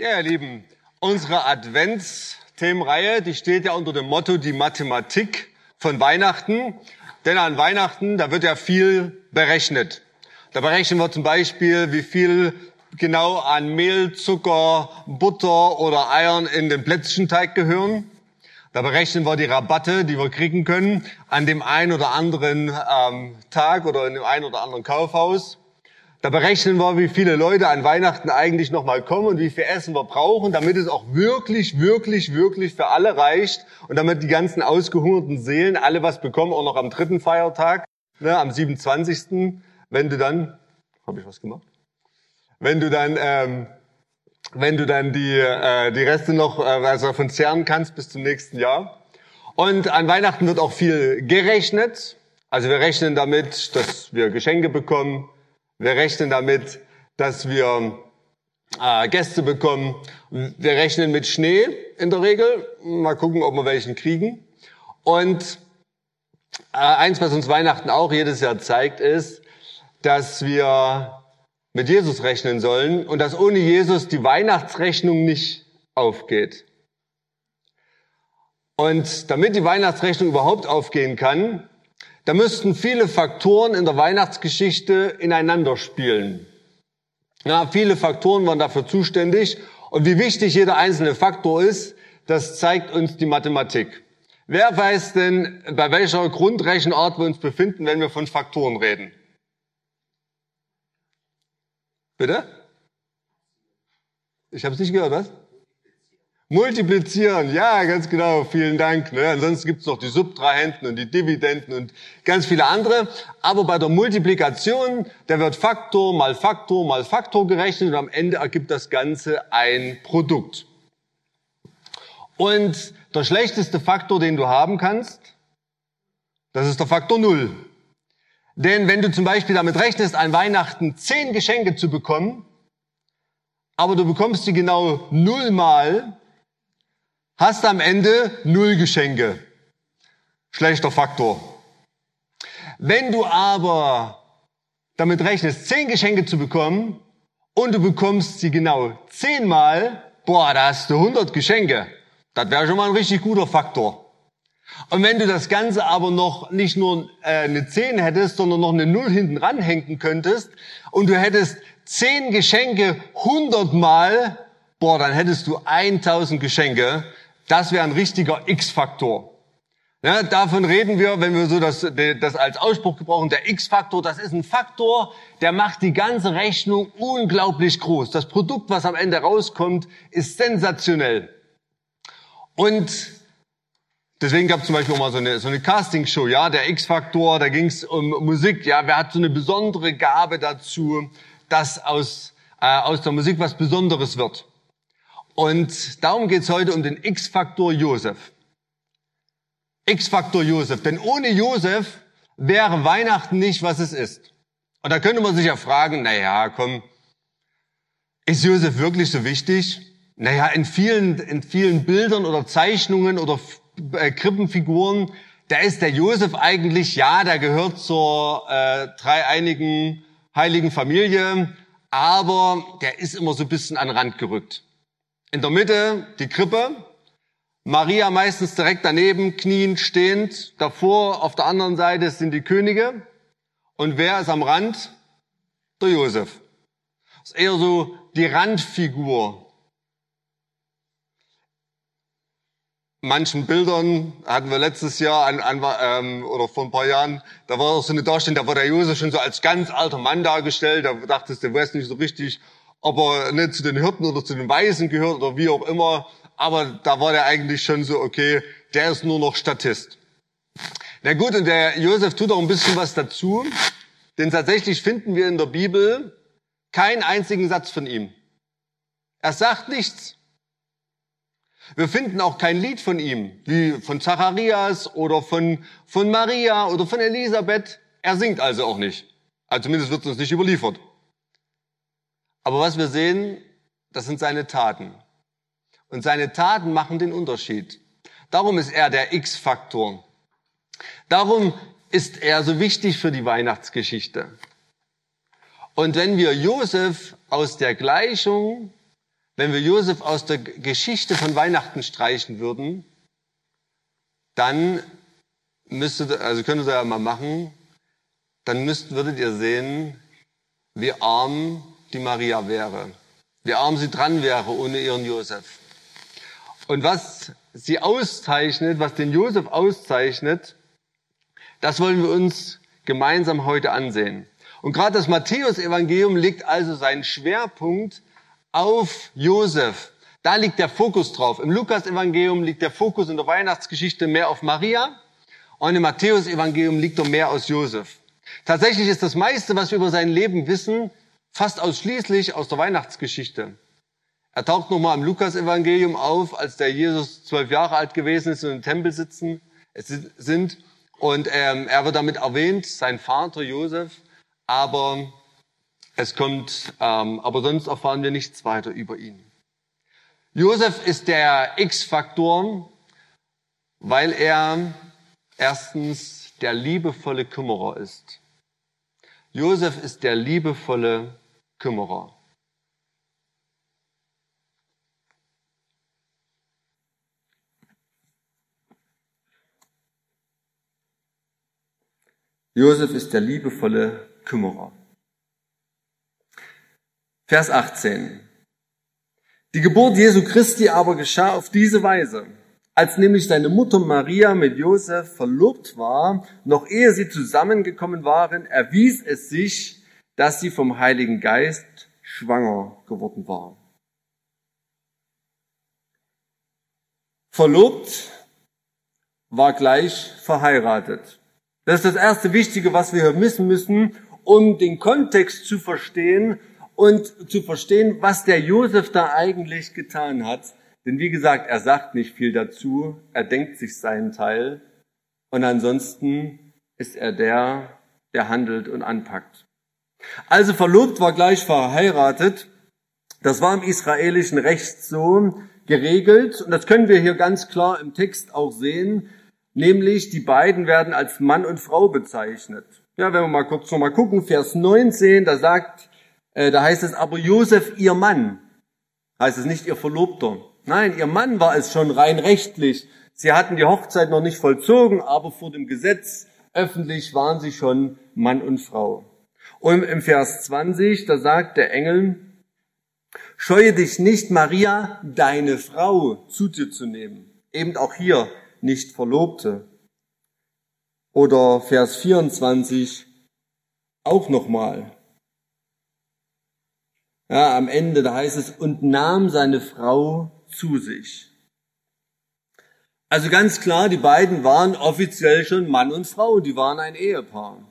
Ja, ihr Lieben, unsere Adventsthemenreihe, die steht ja unter dem Motto die Mathematik von Weihnachten. Denn an Weihnachten, da wird ja viel berechnet. Da berechnen wir zum Beispiel, wie viel genau an Mehl, Zucker, Butter oder Eiern in den Plätzchenteig gehören. Da berechnen wir die Rabatte, die wir kriegen können an dem einen oder anderen ähm, Tag oder in dem einen oder anderen Kaufhaus. Da berechnen wir, wie viele Leute an Weihnachten eigentlich nochmal kommen und wie viel Essen wir brauchen, damit es auch wirklich, wirklich, wirklich für alle reicht und damit die ganzen ausgehungerten Seelen alle was bekommen, auch noch am dritten Feiertag, ne, am 27. Wenn du dann, habe ich was gemacht? Wenn du dann ähm, wenn du dann die, äh, die Reste noch äh, also von zehren kannst bis zum nächsten Jahr. Und an Weihnachten wird auch viel gerechnet. Also wir rechnen damit, dass wir Geschenke bekommen. Wir rechnen damit, dass wir äh, Gäste bekommen. Wir rechnen mit Schnee in der Regel. Mal gucken, ob wir welchen kriegen. Und äh, eins, was uns Weihnachten auch jedes Jahr zeigt, ist, dass wir mit Jesus rechnen sollen und dass ohne Jesus die Weihnachtsrechnung nicht aufgeht. Und damit die Weihnachtsrechnung überhaupt aufgehen kann, da müssten viele Faktoren in der Weihnachtsgeschichte ineinander spielen. Ja, viele Faktoren waren dafür zuständig. Und wie wichtig jeder einzelne Faktor ist, das zeigt uns die Mathematik. Wer weiß denn, bei welcher Grundrechenart wir uns befinden, wenn wir von Faktoren reden? Bitte? Ich habe es nicht gehört, was? Multiplizieren, ja, ganz genau, vielen Dank. Ne? Ansonsten gibt es noch die Subtrahenten und die Dividenden und ganz viele andere. Aber bei der Multiplikation, da wird Faktor mal Faktor mal Faktor gerechnet und am Ende ergibt das Ganze ein Produkt. Und der schlechteste Faktor, den du haben kannst, das ist der Faktor Null. Denn wenn du zum Beispiel damit rechnest, an Weihnachten zehn Geschenke zu bekommen, aber du bekommst sie genau nullmal, hast am Ende null Geschenke. Schlechter Faktor. Wenn du aber damit rechnest, zehn Geschenke zu bekommen und du bekommst sie genau zehnmal, boah, da hast du 100 Geschenke. Das wäre schon mal ein richtig guter Faktor. Und wenn du das Ganze aber noch nicht nur äh, eine 10 hättest, sondern noch eine 0 hinten ranhängen könntest und du hättest 10 Geschenke 100 Mal, boah, dann hättest du 1000 Geschenke. Das wäre ein richtiger X-Faktor. Ja, davon reden wir, wenn wir so das, das als Ausspruch gebrauchen, der X-Faktor, das ist ein Faktor, der macht die ganze Rechnung unglaublich groß. Das Produkt, was am Ende rauskommt, ist sensationell. Und Deswegen gab es zum Beispiel auch mal so eine, so eine Castingshow, ja, der X-Faktor, da ging es um Musik, ja, wer hat so eine besondere Gabe dazu, dass aus, äh, aus der Musik was Besonderes wird. Und darum geht's heute um den X-Faktor Josef. X-Faktor Josef, denn ohne Josef wäre Weihnachten nicht, was es ist. Und da könnte man sich ja fragen, na ja, komm, ist Josef wirklich so wichtig? Naja, in vielen, in vielen Bildern oder Zeichnungen oder äh, Krippenfiguren, da ist der Josef eigentlich, ja, der gehört zur äh, dreieinigen heiligen Familie, aber der ist immer so ein bisschen an den Rand gerückt. In der Mitte die Krippe, Maria meistens direkt daneben, kniend, stehend. Davor, auf der anderen Seite sind die Könige. Und wer ist am Rand? Der Josef. Das ist eher so die Randfigur manchen Bildern hatten wir letztes Jahr an, an, ähm, oder vor ein paar Jahren, da war so eine Darstellung, da war der Josef schon so als ganz alter Mann dargestellt, da dachtest du, weißt nicht so richtig, ob er nicht zu den Hirten oder zu den Weisen gehört oder wie auch immer, aber da war der eigentlich schon so, okay, der ist nur noch Statist. Na gut, und der Josef tut auch ein bisschen was dazu, denn tatsächlich finden wir in der Bibel keinen einzigen Satz von ihm. Er sagt nichts. Wir finden auch kein Lied von ihm, wie von Zacharias oder von, von Maria oder von Elisabeth. Er singt also auch nicht. Also zumindest wird es uns nicht überliefert. Aber was wir sehen, das sind seine Taten. Und seine Taten machen den Unterschied. Darum ist er der X-Faktor. Darum ist er so wichtig für die Weihnachtsgeschichte. Und wenn wir Josef aus der Gleichung wenn wir Josef aus der Geschichte von Weihnachten streichen würden, dann müsstet, also könntet ihr ja mal machen, dann müsst, würdet ihr sehen, wie arm die Maria wäre, wie arm sie dran wäre ohne ihren Josef. Und was sie auszeichnet, was den Josef auszeichnet, das wollen wir uns gemeinsam heute ansehen. Und gerade das Matthäus-Evangelium legt also seinen Schwerpunkt auf Josef. Da liegt der Fokus drauf. Im Lukas-Evangelium liegt der Fokus in der Weihnachtsgeschichte mehr auf Maria und im Matthäus-Evangelium liegt er mehr aus Josef. Tatsächlich ist das meiste, was wir über sein Leben wissen, fast ausschließlich aus der Weihnachtsgeschichte. Er taucht nochmal im Lukas-Evangelium auf, als der Jesus zwölf Jahre alt gewesen ist und im Tempel sitzen sind. Und ähm, er wird damit erwähnt, sein Vater Josef. Aber es kommt, ähm, aber sonst erfahren wir nichts weiter über ihn. Josef ist der X-Faktor, weil er erstens der liebevolle Kümmerer ist. Josef ist der liebevolle Kümmerer. Josef ist der liebevolle Kümmerer. Vers 18. Die Geburt Jesu Christi aber geschah auf diese Weise. Als nämlich seine Mutter Maria mit Josef verlobt war, noch ehe sie zusammengekommen waren, erwies es sich, dass sie vom Heiligen Geist schwanger geworden war. Verlobt war gleich verheiratet. Das ist das erste Wichtige, was wir hier wissen müssen, um den Kontext zu verstehen und zu verstehen, was der Josef da eigentlich getan hat. Denn wie gesagt, er sagt nicht viel dazu, er denkt sich seinen Teil und ansonsten ist er der, der handelt und anpackt. Also verlobt war gleich verheiratet. Das war im israelischen Recht so geregelt und das können wir hier ganz klar im Text auch sehen, nämlich die beiden werden als Mann und Frau bezeichnet. Ja, wenn wir mal kurz nochmal gucken, Vers 19, da sagt äh, da heißt es aber Josef, ihr Mann. Heißt es nicht ihr Verlobter. Nein, ihr Mann war es schon rein rechtlich. Sie hatten die Hochzeit noch nicht vollzogen, aber vor dem Gesetz öffentlich waren sie schon Mann und Frau. Und im Vers 20, da sagt der Engel, scheue dich nicht, Maria, deine Frau zu dir zu nehmen. Eben auch hier nicht Verlobte. Oder Vers 24, auch nochmal, ja, am Ende, da heißt es, und nahm seine Frau zu sich. Also ganz klar, die beiden waren offiziell schon Mann und Frau, die waren ein Ehepaar.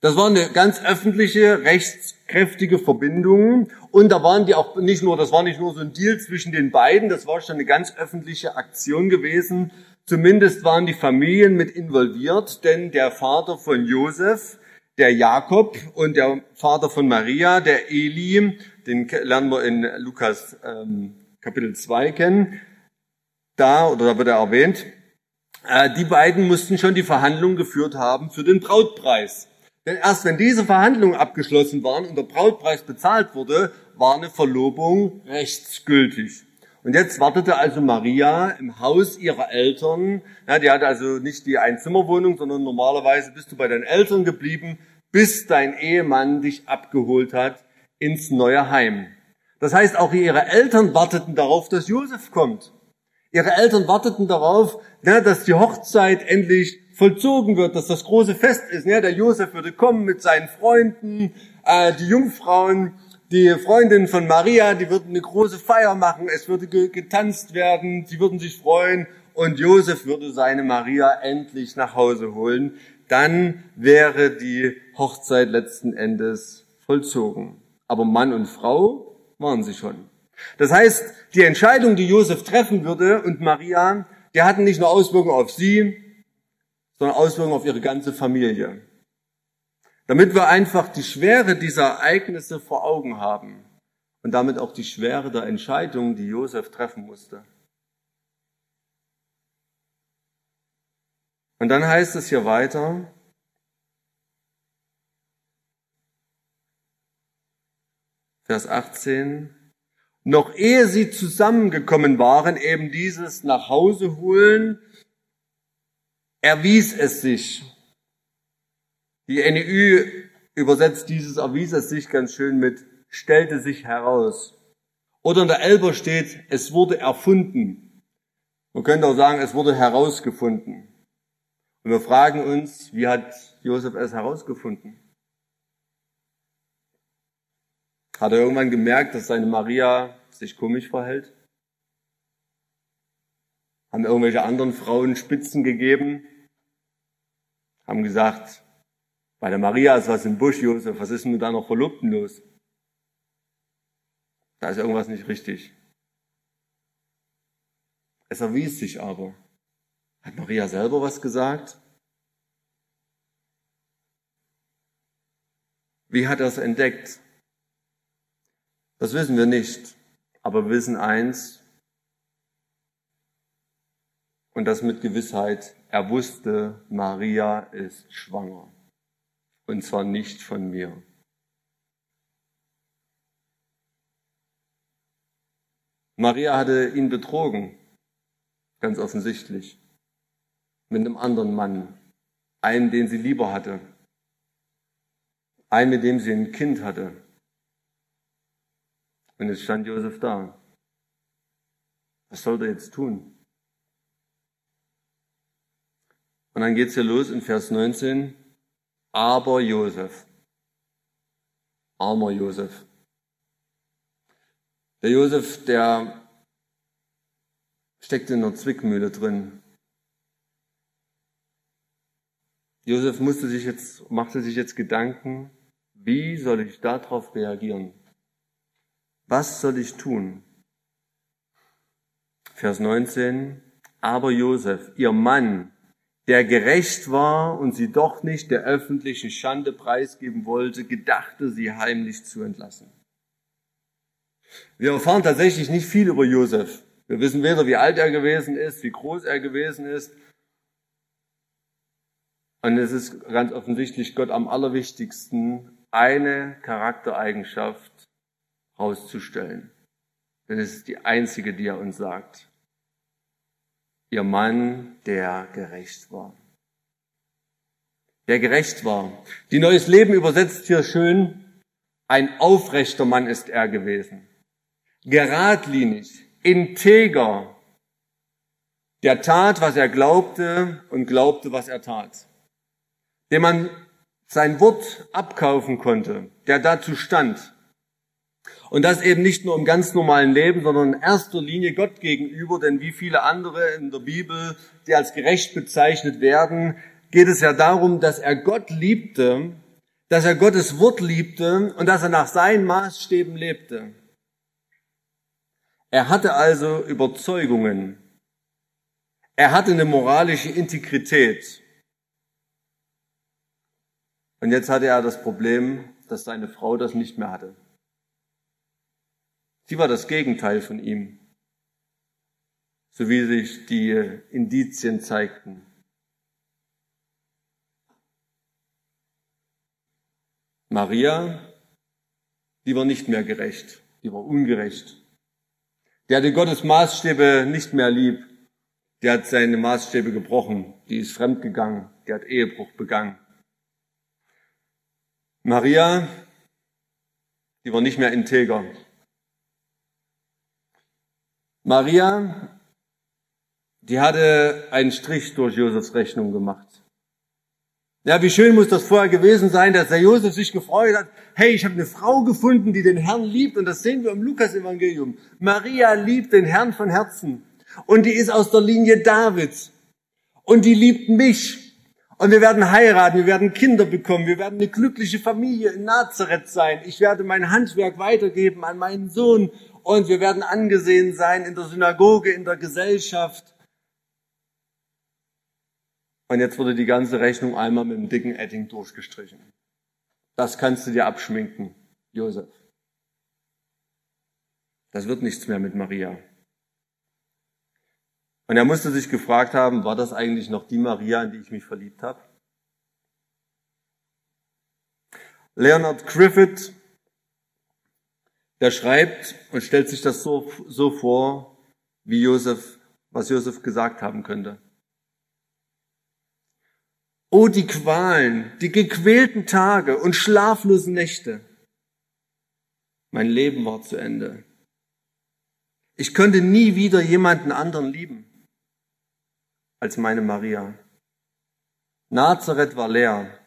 Das war eine ganz öffentliche, rechtskräftige Verbindung. Und da waren die auch nicht nur, das war nicht nur so ein Deal zwischen den beiden, das war schon eine ganz öffentliche Aktion gewesen. Zumindest waren die Familien mit involviert, denn der Vater von Josef, der Jakob und der Vater von Maria, der Eli, den lernen wir in Lukas ähm, Kapitel 2 kennen. Da, oder da wird er erwähnt, äh, die beiden mussten schon die Verhandlungen geführt haben für den Brautpreis. Denn erst wenn diese Verhandlungen abgeschlossen waren und der Brautpreis bezahlt wurde, war eine Verlobung rechtsgültig. Und jetzt wartete also Maria im Haus ihrer Eltern. Ja, die hatte also nicht die Einzimmerwohnung, sondern normalerweise bist du bei deinen Eltern geblieben, bis dein Ehemann dich abgeholt hat ins neue Heim. Das heißt, auch ihre Eltern warteten darauf, dass Josef kommt. Ihre Eltern warteten darauf, dass die Hochzeit endlich vollzogen wird, dass das große Fest ist. Ja, der Josef würde kommen mit seinen Freunden, äh, die Jungfrauen die Freundin von Maria, die würden eine große Feier machen, es würde getanzt werden, sie würden sich freuen und Josef würde seine Maria endlich nach Hause holen. Dann wäre die Hochzeit letzten Endes vollzogen. Aber Mann und Frau waren sie schon. Das heißt, die Entscheidung, die Josef treffen würde und Maria, die hatten nicht nur Auswirkungen auf sie, sondern Auswirkungen auf ihre ganze Familie. Damit wir einfach die Schwere dieser Ereignisse vor Augen haben und damit auch die Schwere der Entscheidung, die Josef treffen musste. Und dann heißt es hier weiter, Vers 18, noch ehe sie zusammengekommen waren, eben dieses nach Hause holen, erwies es sich. Die NEU übersetzt dieses erwies es sich ganz schön mit stellte sich heraus. Oder in der Elber steht, es wurde erfunden. Man könnte auch sagen, es wurde herausgefunden. Und wir fragen uns, wie hat Josef es herausgefunden? Hat er irgendwann gemerkt, dass seine Maria sich komisch verhält? Haben irgendwelche anderen Frauen Spitzen gegeben? Haben gesagt, bei der Maria ist was im Busch, Josef, was ist denn mit deiner Verlobten los? Da ist irgendwas nicht richtig. Es erwies sich aber. Hat Maria selber was gesagt? Wie hat er es entdeckt? Das wissen wir nicht. Aber wir wissen eins, und das mit Gewissheit, er wusste, Maria ist schwanger. Und zwar nicht von mir. Maria hatte ihn betrogen, ganz offensichtlich, mit einem anderen Mann, einen, den sie lieber hatte, einen, mit dem sie ein Kind hatte. Und jetzt stand Josef da. Was soll er jetzt tun? Und dann geht's hier los in Vers 19. Aber Josef. Armer Josef. Der Josef, der steckt in einer Zwickmühle drin. Josef musste sich jetzt, machte sich jetzt Gedanken, wie soll ich darauf reagieren? Was soll ich tun? Vers 19. Aber Josef, ihr Mann, der gerecht war und sie doch nicht der öffentlichen Schande preisgeben wollte, gedachte sie heimlich zu entlassen. Wir erfahren tatsächlich nicht viel über Josef. Wir wissen weder, wie alt er gewesen ist, wie groß er gewesen ist. Und es ist ganz offensichtlich Gott am allerwichtigsten, eine Charaktereigenschaft rauszustellen. Denn es ist die einzige, die er uns sagt. Ihr Mann, der gerecht war. Der gerecht war. Die Neues Leben übersetzt hier schön, ein aufrechter Mann ist er gewesen geradlinig, integer, der tat, was er glaubte und glaubte, was er tat. Dem man sein Wort abkaufen konnte, der dazu stand. Und das eben nicht nur im ganz normalen Leben, sondern in erster Linie Gott gegenüber, denn wie viele andere in der Bibel, die als gerecht bezeichnet werden, geht es ja darum, dass er Gott liebte, dass er Gottes Wort liebte und dass er nach seinen Maßstäben lebte. Er hatte also Überzeugungen. Er hatte eine moralische Integrität. Und jetzt hatte er das Problem, dass seine Frau das nicht mehr hatte. Sie war das Gegenteil von ihm, so wie sich die Indizien zeigten. Maria, die war nicht mehr gerecht, die war ungerecht. Der hatte Gottes Maßstäbe nicht mehr lieb. Der hat seine Maßstäbe gebrochen. Die ist fremdgegangen. Der hat Ehebruch begangen. Maria, die war nicht mehr integer. Maria, die hatte einen Strich durch Josefs Rechnung gemacht. Ja, wie schön muss das vorher gewesen sein, dass der Josef sich gefreut hat. Hey, ich habe eine Frau gefunden, die den Herrn liebt. Und das sehen wir im Lukas-Evangelium. Maria liebt den Herrn von Herzen. Und die ist aus der Linie Davids. Und die liebt mich. Und wir werden heiraten, wir werden Kinder bekommen, wir werden eine glückliche Familie in Nazareth sein. Ich werde mein Handwerk weitergeben an meinen Sohn. Und wir werden angesehen sein in der Synagoge, in der Gesellschaft. Und jetzt wurde die ganze Rechnung einmal mit dem dicken Edding durchgestrichen. Das kannst du dir abschminken, Josef. Das wird nichts mehr mit Maria. Und er musste sich gefragt haben, war das eigentlich noch die Maria, in die ich mich verliebt habe? Leonard Griffith, der schreibt und stellt sich das so, so vor, wie Josef, was Josef gesagt haben könnte. Oh, die Qualen, die gequälten Tage und schlaflosen Nächte. Mein Leben war zu Ende. Ich könnte nie wieder jemanden anderen lieben als meine Maria. Nazareth war leer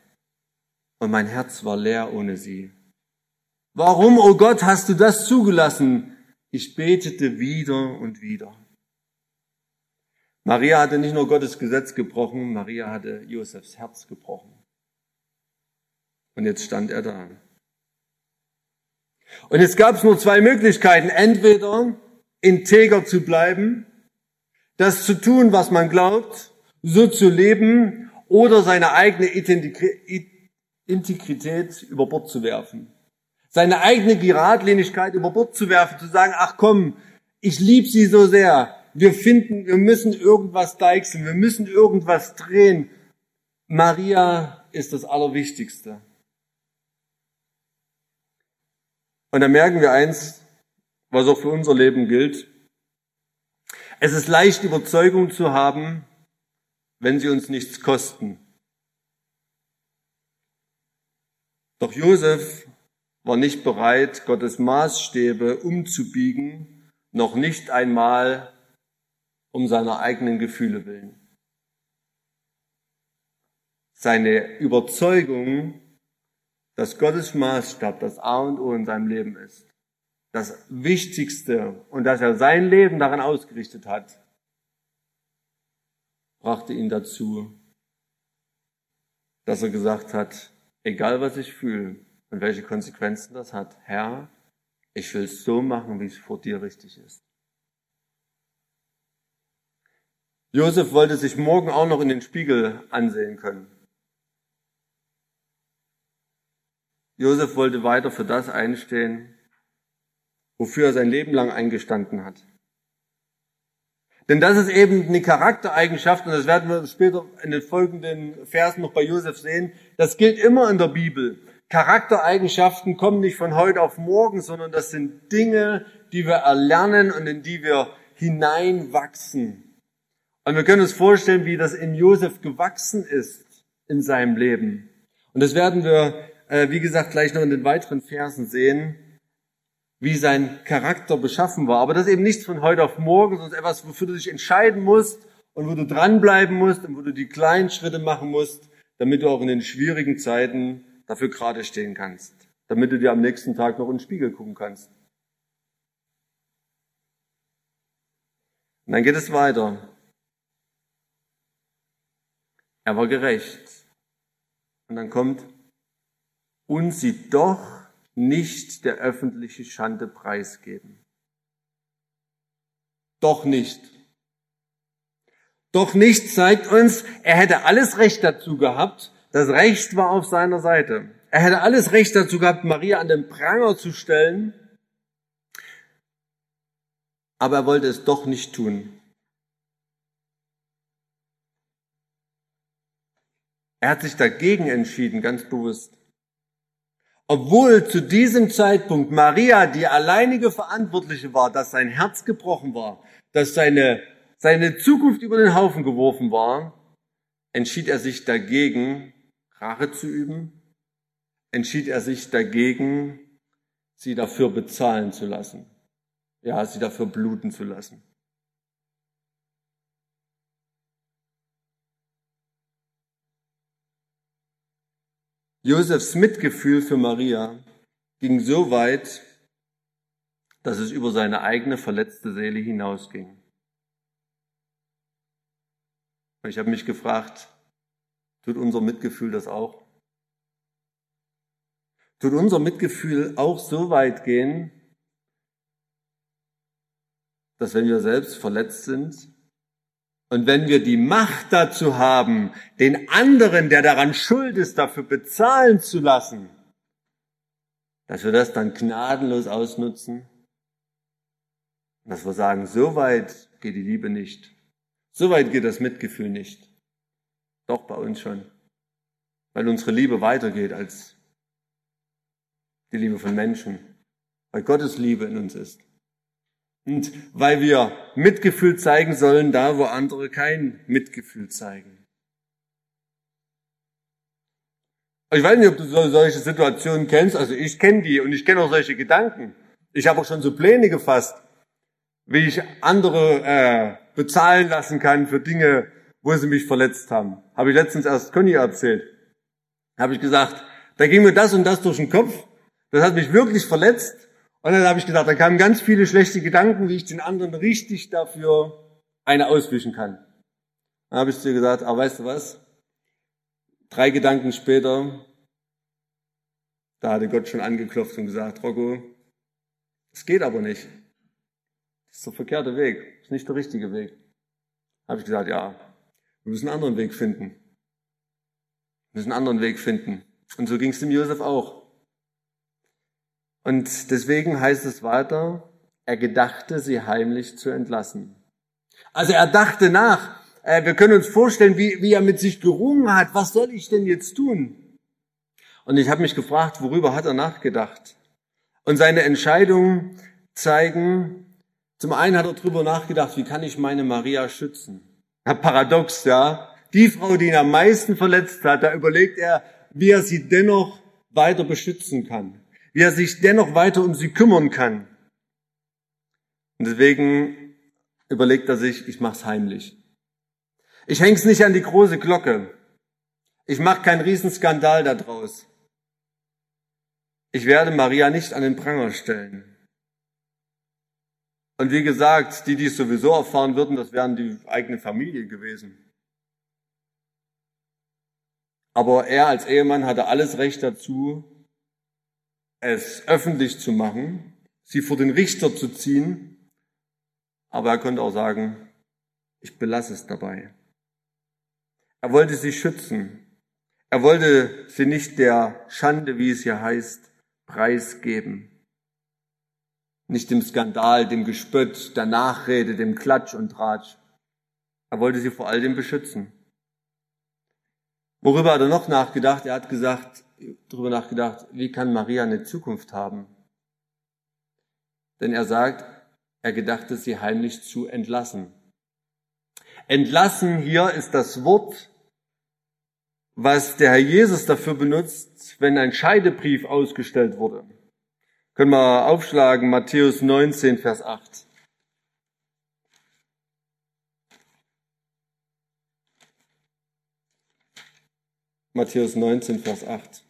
und mein Herz war leer ohne sie. Warum, oh Gott, hast du das zugelassen? Ich betete wieder und wieder. Maria hatte nicht nur Gottes Gesetz gebrochen, Maria hatte Josefs Herz gebrochen. Und jetzt stand er da. Und jetzt gab es nur zwei Möglichkeiten. Entweder integer zu bleiben, das zu tun, was man glaubt, so zu leben oder seine eigene Integrität über Bord zu werfen. Seine eigene Geradlinigkeit über Bord zu werfen, zu sagen, ach komm, ich liebe sie so sehr, wir finden, wir müssen irgendwas deichseln, wir müssen irgendwas drehen. Maria ist das Allerwichtigste. Und dann merken wir eins, was auch für unser Leben gilt. Es ist leicht, Überzeugung zu haben, wenn sie uns nichts kosten. Doch Josef war nicht bereit, Gottes Maßstäbe umzubiegen, noch nicht einmal um seiner eigenen Gefühle willen. Seine Überzeugung, dass Gottes Maßstab das A und O in seinem Leben ist, das Wichtigste und dass er sein Leben daran ausgerichtet hat, brachte ihn dazu, dass er gesagt hat, egal was ich fühle und welche Konsequenzen das hat, Herr, ich will es so machen, wie es vor dir richtig ist. Josef wollte sich morgen auch noch in den Spiegel ansehen können. Josef wollte weiter für das einstehen, wofür er sein Leben lang eingestanden hat. Denn das ist eben eine Charaktereigenschaft, und das werden wir später in den folgenden Versen noch bei Josef sehen. Das gilt immer in der Bibel. Charaktereigenschaften kommen nicht von heute auf morgen, sondern das sind Dinge, die wir erlernen und in die wir hineinwachsen. Und wir können uns vorstellen, wie das in Josef gewachsen ist in seinem Leben. Und das werden wir, äh, wie gesagt, gleich noch in den weiteren Versen sehen, wie sein Charakter beschaffen war. Aber das ist eben nichts von heute auf morgen, sondern etwas, wofür du dich entscheiden musst und wo du dranbleiben musst und wo du die kleinen Schritte machen musst, damit du auch in den schwierigen Zeiten dafür gerade stehen kannst. Damit du dir am nächsten Tag noch in den Spiegel gucken kannst. Und dann geht es weiter. Er war gerecht. Und dann kommt, und sie doch nicht der öffentliche Schande preisgeben. Doch nicht. Doch nicht zeigt uns, er hätte alles Recht dazu gehabt. Das Recht war auf seiner Seite. Er hätte alles Recht dazu gehabt, Maria an den Pranger zu stellen. Aber er wollte es doch nicht tun. Er hat sich dagegen entschieden, ganz bewusst. Obwohl zu diesem Zeitpunkt Maria die alleinige Verantwortliche war, dass sein Herz gebrochen war, dass seine, seine Zukunft über den Haufen geworfen war, entschied er sich dagegen, Rache zu üben, entschied er sich dagegen, sie dafür bezahlen zu lassen. Ja, sie dafür bluten zu lassen. Josefs Mitgefühl für Maria ging so weit, dass es über seine eigene verletzte Seele hinausging. Ich habe mich gefragt, tut unser Mitgefühl das auch? Tut unser Mitgefühl auch so weit gehen, dass wenn wir selbst verletzt sind, und wenn wir die Macht dazu haben, den anderen, der daran schuld ist, dafür bezahlen zu lassen, dass wir das dann gnadenlos ausnutzen, dass wir sagen, so weit geht die Liebe nicht, so weit geht das Mitgefühl nicht. Doch bei uns schon, weil unsere Liebe weitergeht als die Liebe von Menschen. weil Gottes Liebe in uns ist. Und weil wir Mitgefühl zeigen sollen, da wo andere kein Mitgefühl zeigen. Ich weiß nicht, ob du solche Situationen kennst. Also ich kenne die und ich kenne auch solche Gedanken. Ich habe auch schon so Pläne gefasst, wie ich andere äh, bezahlen lassen kann für Dinge, wo sie mich verletzt haben. Habe ich letztens erst Conny erzählt. Habe ich gesagt, da ging mir das und das durch den Kopf. Das hat mich wirklich verletzt. Und dann habe ich gedacht, da kamen ganz viele schlechte Gedanken, wie ich den anderen richtig dafür eine auswischen kann. Dann habe ich zu ihr gesagt, aber weißt du was? Drei Gedanken später, da hatte Gott schon angeklopft und gesagt, Rocco, es geht aber nicht. Das ist der verkehrte Weg, das ist nicht der richtige Weg. Habe ich gesagt, ja, wir müssen einen anderen Weg finden. Wir müssen einen anderen Weg finden. Und so ging es dem Josef auch. Und deswegen heißt es weiter, er gedachte, sie heimlich zu entlassen. Also er dachte nach. Äh, wir können uns vorstellen, wie, wie er mit sich gerungen hat. Was soll ich denn jetzt tun? Und ich habe mich gefragt, worüber hat er nachgedacht? Und seine Entscheidungen zeigen, zum einen hat er darüber nachgedacht, wie kann ich meine Maria schützen? Ja, paradox, ja. Die Frau, die ihn am meisten verletzt hat, da überlegt er, wie er sie dennoch weiter beschützen kann, wie er sich dennoch weiter um sie kümmern kann. Und deswegen überlegt er sich, ich mach's heimlich. Ich häng's nicht an die große Glocke. Ich mache keinen Riesenskandal daraus. Ich werde Maria nicht an den Pranger stellen. Und wie gesagt, die, die es sowieso erfahren würden, das wären die eigene Familie gewesen. Aber er als Ehemann hatte alles Recht dazu, es öffentlich zu machen, sie vor den Richter zu ziehen. Aber er konnte auch sagen, ich belasse es dabei. Er wollte sie schützen. Er wollte sie nicht der Schande, wie es hier heißt, preisgeben. Nicht dem Skandal, dem Gespött, der Nachrede, dem Klatsch und Tratsch. Er wollte sie vor all dem beschützen. Worüber hat er noch nachgedacht? Er hat gesagt, darüber nachgedacht, wie kann Maria eine Zukunft haben? Denn er sagt, er gedachte, sie heimlich zu entlassen. Entlassen hier ist das Wort, was der Herr Jesus dafür benutzt, wenn ein Scheidebrief ausgestellt wurde. Können wir aufschlagen, Matthäus 19, Vers 8. Matthäus 19, Vers 8.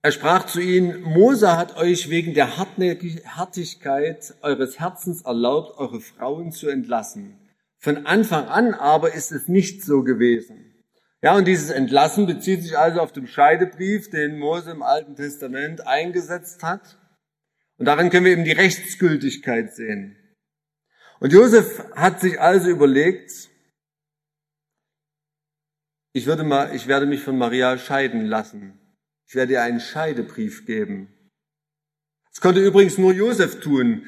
Er sprach zu ihnen, Mose hat euch wegen der Hartigkeit eures Herzens erlaubt, eure Frauen zu entlassen. Von Anfang an aber ist es nicht so gewesen. Ja, und dieses Entlassen bezieht sich also auf den Scheidebrief, den Mose im Alten Testament eingesetzt hat. Und darin können wir eben die Rechtsgültigkeit sehen. Und Josef hat sich also überlegt, ich würde mal, ich werde mich von Maria scheiden lassen. Ich werde ihr einen Scheidebrief geben. Das konnte übrigens nur Josef tun.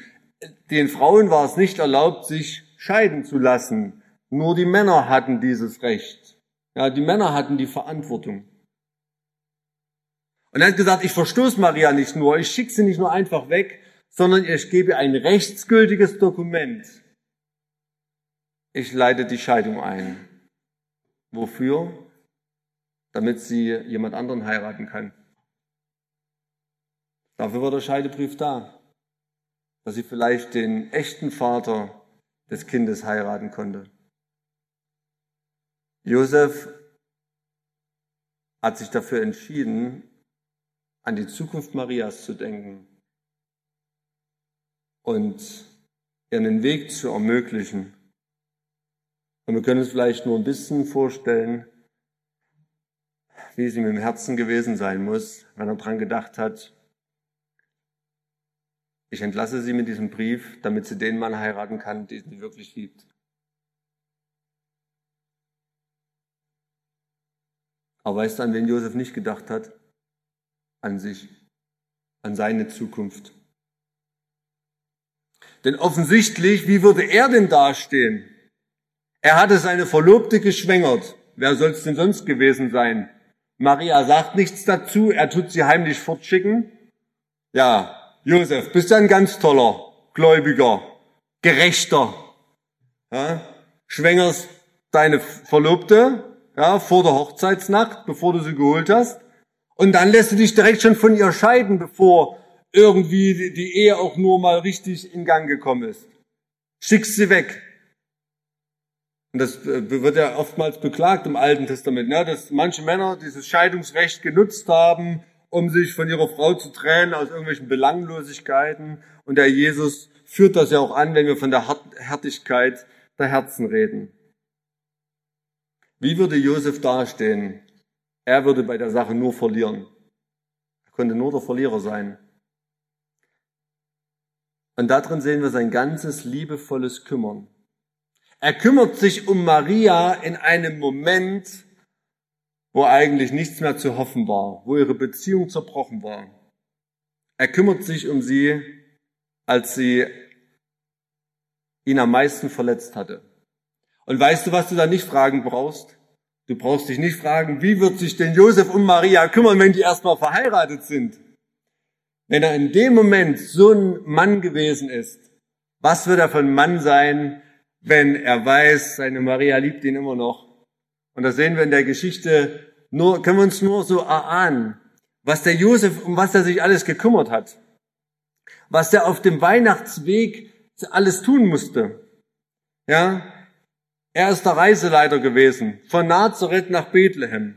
Den Frauen war es nicht erlaubt, sich scheiden zu lassen. Nur die Männer hatten dieses Recht. Ja, die Männer hatten die Verantwortung. Und er hat gesagt, ich verstoße Maria nicht nur, ich schicke sie nicht nur einfach weg, sondern ich gebe ein rechtsgültiges Dokument. Ich leite die Scheidung ein. Wofür? Damit sie jemand anderen heiraten kann. Dafür war der Scheidebrief da. Dass sie vielleicht den echten Vater des Kindes heiraten konnte. Josef hat sich dafür entschieden, an die Zukunft Marias zu denken und ihr einen Weg zu ermöglichen. Und wir können uns vielleicht nur ein bisschen vorstellen, wie es ihm im Herzen gewesen sein muss, wenn er dran gedacht hat, ich entlasse sie mit diesem Brief, damit sie den Mann heiraten kann, den sie wirklich liebt. Aber weißt du, an wen Josef nicht gedacht hat? An sich, an seine Zukunft. Denn offensichtlich, wie würde er denn dastehen? Er hatte seine Verlobte geschwängert. Wer soll es denn sonst gewesen sein? Maria sagt nichts dazu, er tut sie heimlich fortschicken. Ja, Josef, bist du ein ganz toller, gläubiger, gerechter. Ja, schwängerst deine Verlobte, ja, vor der Hochzeitsnacht, bevor du sie geholt hast. Und dann lässt du dich direkt schon von ihr scheiden, bevor irgendwie die Ehe auch nur mal richtig in Gang gekommen ist. Schickst sie weg. Und das äh, wird ja oftmals beklagt im Alten Testament, ne, dass manche Männer dieses Scheidungsrecht genutzt haben, um sich von ihrer Frau zu trennen aus irgendwelchen Belanglosigkeiten. Und der Jesus führt das ja auch an, wenn wir von der Härtigkeit der Herzen reden. Wie würde Josef dastehen? Er würde bei der Sache nur verlieren. Er konnte nur der Verlierer sein. Und darin sehen wir sein ganzes liebevolles Kümmern. Er kümmert sich um Maria in einem Moment, wo eigentlich nichts mehr zu hoffen war, wo ihre Beziehung zerbrochen war. Er kümmert sich um sie, als sie ihn am meisten verletzt hatte. Und weißt du, was du da nicht fragen brauchst? Du brauchst dich nicht fragen, wie wird sich denn Josef um Maria kümmern, wenn die erstmal verheiratet sind? Wenn er in dem Moment so ein Mann gewesen ist, was wird er für ein Mann sein, wenn er weiß, seine Maria liebt ihn immer noch? Und da sehen wir in der Geschichte nur, können wir uns nur so erahnen, was der Josef, um was er sich alles gekümmert hat. Was er auf dem Weihnachtsweg alles tun musste. Ja, er ist der Reiseleiter gewesen, von Nazareth nach Bethlehem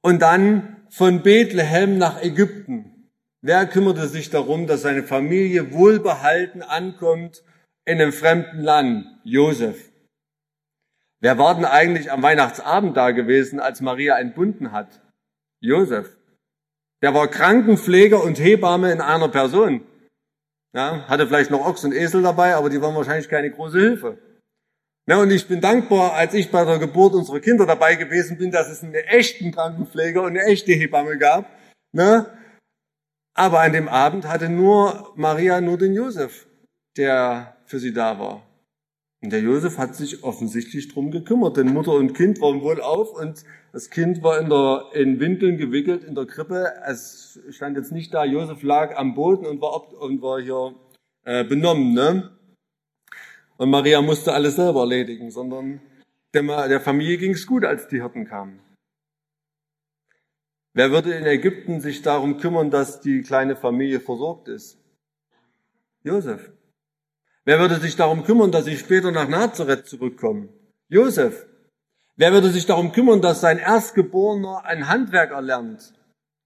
und dann von Bethlehem nach Ägypten. Wer kümmerte sich darum, dass seine Familie wohlbehalten ankommt in einem fremden Land? Josef. Wer war denn eigentlich am Weihnachtsabend da gewesen, als Maria entbunden hat? Josef. Der war Krankenpfleger und Hebamme in einer Person. Ja, hatte vielleicht noch Ochs und Esel dabei, aber die waren wahrscheinlich keine große Hilfe. Ja, und ich bin dankbar, als ich bei der Geburt unserer Kinder dabei gewesen bin, dass es einen echten Krankenpfleger und eine echte Hebamme gab. Ne? Aber an dem Abend hatte nur Maria nur den Josef, der für sie da war. Und der Josef hat sich offensichtlich drum gekümmert, denn Mutter und Kind waren wohl auf und das Kind war in, der, in Windeln gewickelt in der Krippe. Es stand jetzt nicht da, Josef lag am Boden und war, und war hier äh, benommen. Ne? Und Maria musste alles selber erledigen, sondern der, der Familie ging es gut, als die Hirten kamen. Wer würde in Ägypten sich darum kümmern, dass die kleine Familie versorgt ist? Josef. Wer würde sich darum kümmern, dass sie später nach Nazareth zurückkommen? Josef. Wer würde sich darum kümmern, dass sein Erstgeborener ein Handwerk erlernt?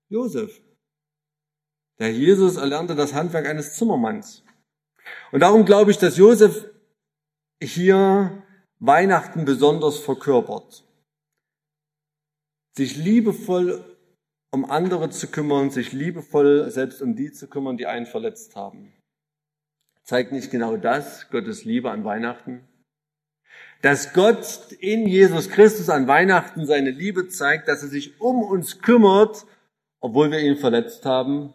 Josef. Der Jesus erlernte das Handwerk eines Zimmermanns. Und darum glaube ich, dass Josef hier Weihnachten besonders verkörpert. Sich liebevoll um andere zu kümmern, sich liebevoll selbst um die zu kümmern, die einen verletzt haben. Zeigt nicht genau das Gottes Liebe an Weihnachten? Dass Gott in Jesus Christus an Weihnachten seine Liebe zeigt, dass er sich um uns kümmert, obwohl wir ihn verletzt haben,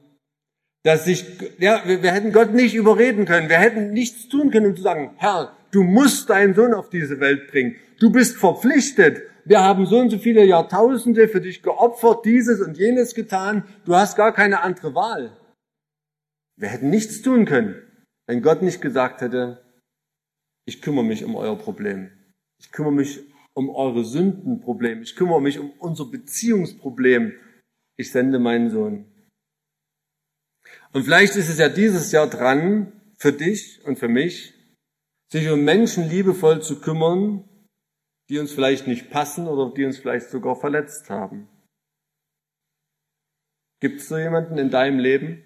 dass sich, ja, wir, wir hätten Gott nicht überreden können, wir hätten nichts tun können, um zu sagen, Herr, Du musst deinen Sohn auf diese Welt bringen. Du bist verpflichtet. Wir haben so und so viele Jahrtausende für dich geopfert, dieses und jenes getan. Du hast gar keine andere Wahl. Wir hätten nichts tun können, wenn Gott nicht gesagt hätte, ich kümmere mich um euer Problem. Ich kümmere mich um eure Sündenproblem. Ich kümmere mich um unser Beziehungsproblem. Ich sende meinen Sohn. Und vielleicht ist es ja dieses Jahr dran, für dich und für mich, sich um Menschen liebevoll zu kümmern, die uns vielleicht nicht passen oder die uns vielleicht sogar verletzt haben. Gibt es so jemanden in deinem Leben?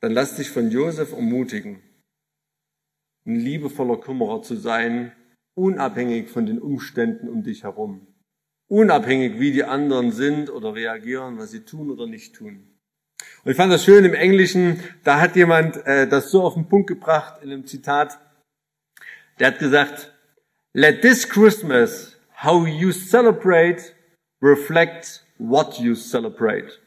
Dann lass dich von Josef ermutigen, ein liebevoller Kümmerer zu sein, unabhängig von den Umständen um dich herum. Unabhängig, wie die anderen sind oder reagieren, was sie tun oder nicht tun. Und ich fand das schön im Englischen, da hat jemand äh, das so auf den Punkt gebracht in einem Zitat. Der hat gesagt, let this Christmas, how you celebrate, reflect what you celebrate.